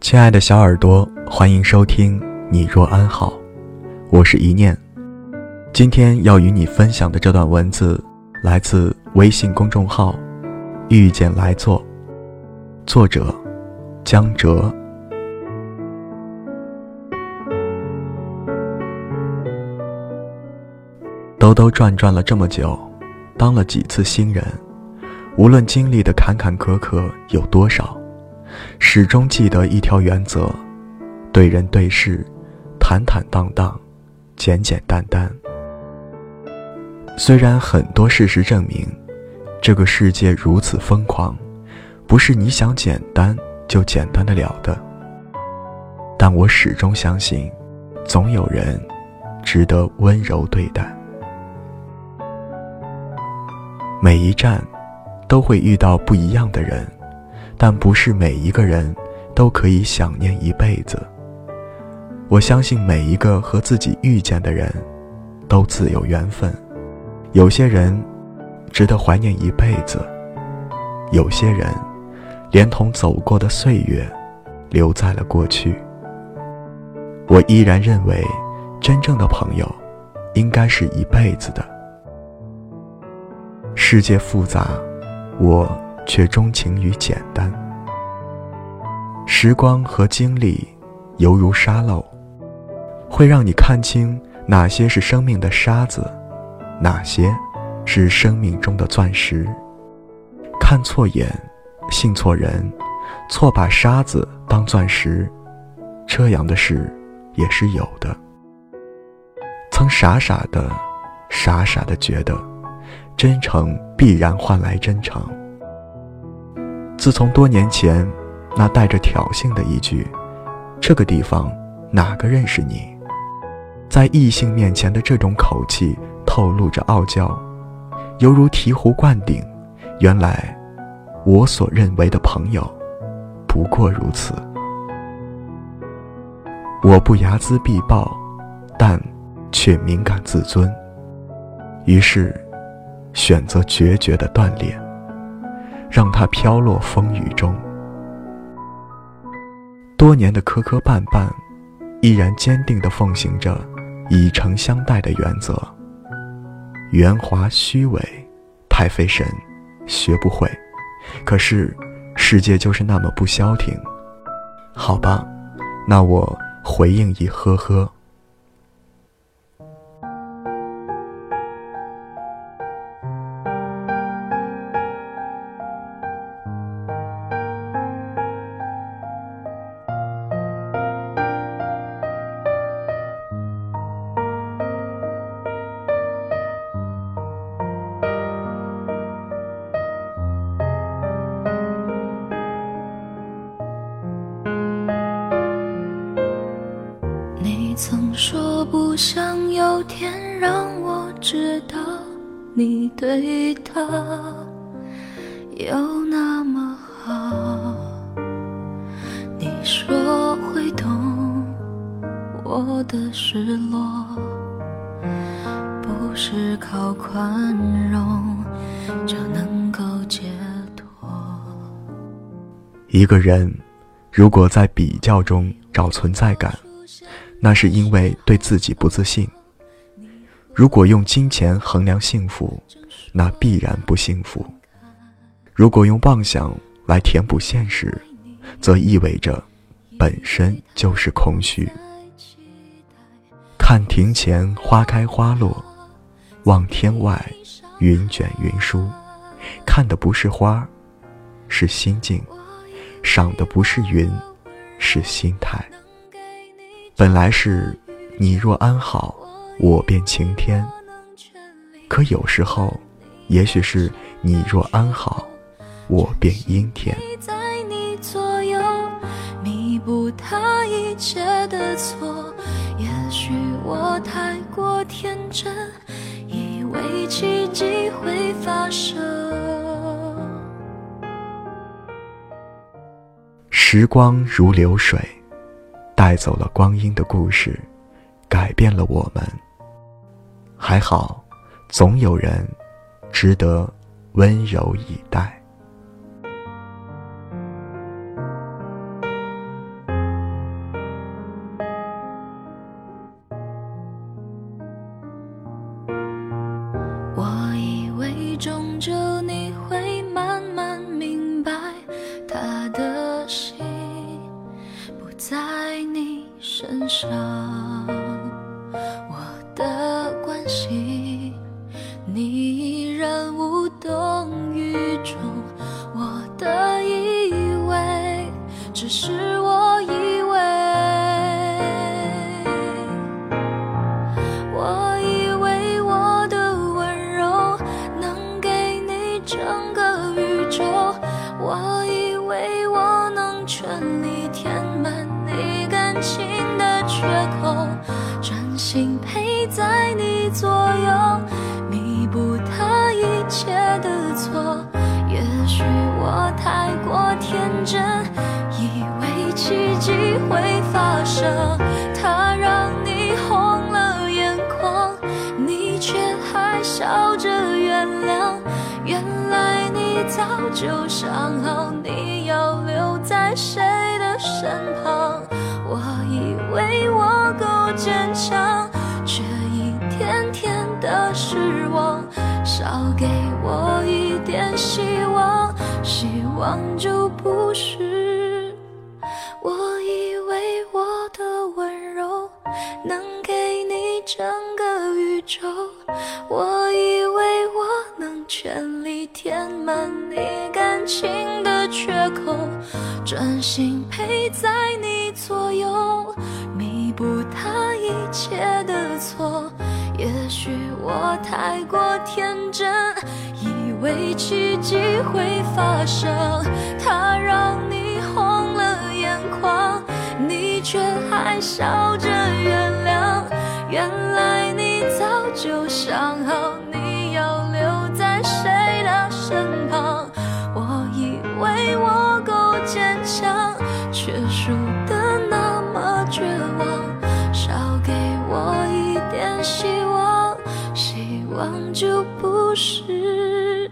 亲爱的小耳朵，欢迎收听《你若安好》，我是一念。今天要与你分享的这段文字来自微信公众号“遇见来做”，作者江哲。兜兜转转了这么久，当了几次新人，无论经历的坎坎坷坷有多少。始终记得一条原则：对人对事，坦坦荡荡，简简单单。虽然很多事实证明，这个世界如此疯狂，不是你想简单就简单的了的。但我始终相信，总有人值得温柔对待。每一站，都会遇到不一样的人。但不是每一个人都可以想念一辈子。我相信每一个和自己遇见的人，都自有缘分。有些人值得怀念一辈子，有些人连同走过的岁月，留在了过去。我依然认为，真正的朋友，应该是一辈子的。世界复杂，我。却钟情于简单。时光和经历，犹如沙漏，会让你看清哪些是生命的沙子，哪些是生命中的钻石。看错眼，信错人，错把沙子当钻石，这样的事也是有的。曾傻傻的、傻傻的觉得，真诚必然换来真诚。自从多年前，那带着挑衅的一句“这个地方哪个认识你”，在异性面前的这种口气透露着傲娇，犹如醍醐灌顶。原来，我所认为的朋友，不过如此。我不睚眦必报，但却敏感自尊，于是选择决绝的断裂。让它飘落风雨中。多年的磕磕绊绊，依然坚定地奉行着以诚相待的原则。圆滑虚伪，太费神，学不会。可是世界就是那么不消停。好吧，那我回应一呵呵。曾说不想有天让我知道你对他有那么好。你说会懂我的失落，不是靠宽容就能够解脱。一个人如果在比较中找存在感。那是因为对自己不自信。如果用金钱衡量幸福，那必然不幸福；如果用妄想来填补现实，则意味着本身就是空虚。看庭前花开花落，望天外云卷云舒，看的不是花，是心境；赏的不是云，是心态。本来是你若安好，我便晴天。可有时候，也许是你若安好，我便阴天。在你左右，弥补他一切的错。也许我太过天真，以为奇迹会发生。时光如流水，带走了光阴的故事，改变了我们。还好，总有人值得温柔以待。我以为终究你上，我的关心你依然无动于衷，我的以为只是左右，弥补他一切的错。也许我太过天真，以为奇迹会发生，他让你红了眼眶，你却还笑着原谅。原来你早就想好你要留在谁的身旁。我以为我够坚强，失望。少给我一点希望，希望就不是。我以为我的温柔能给你整个宇宙，我太过天真，以为奇迹会发生，他让你红了眼眶，你却还笑着原谅。原来你早就想好不是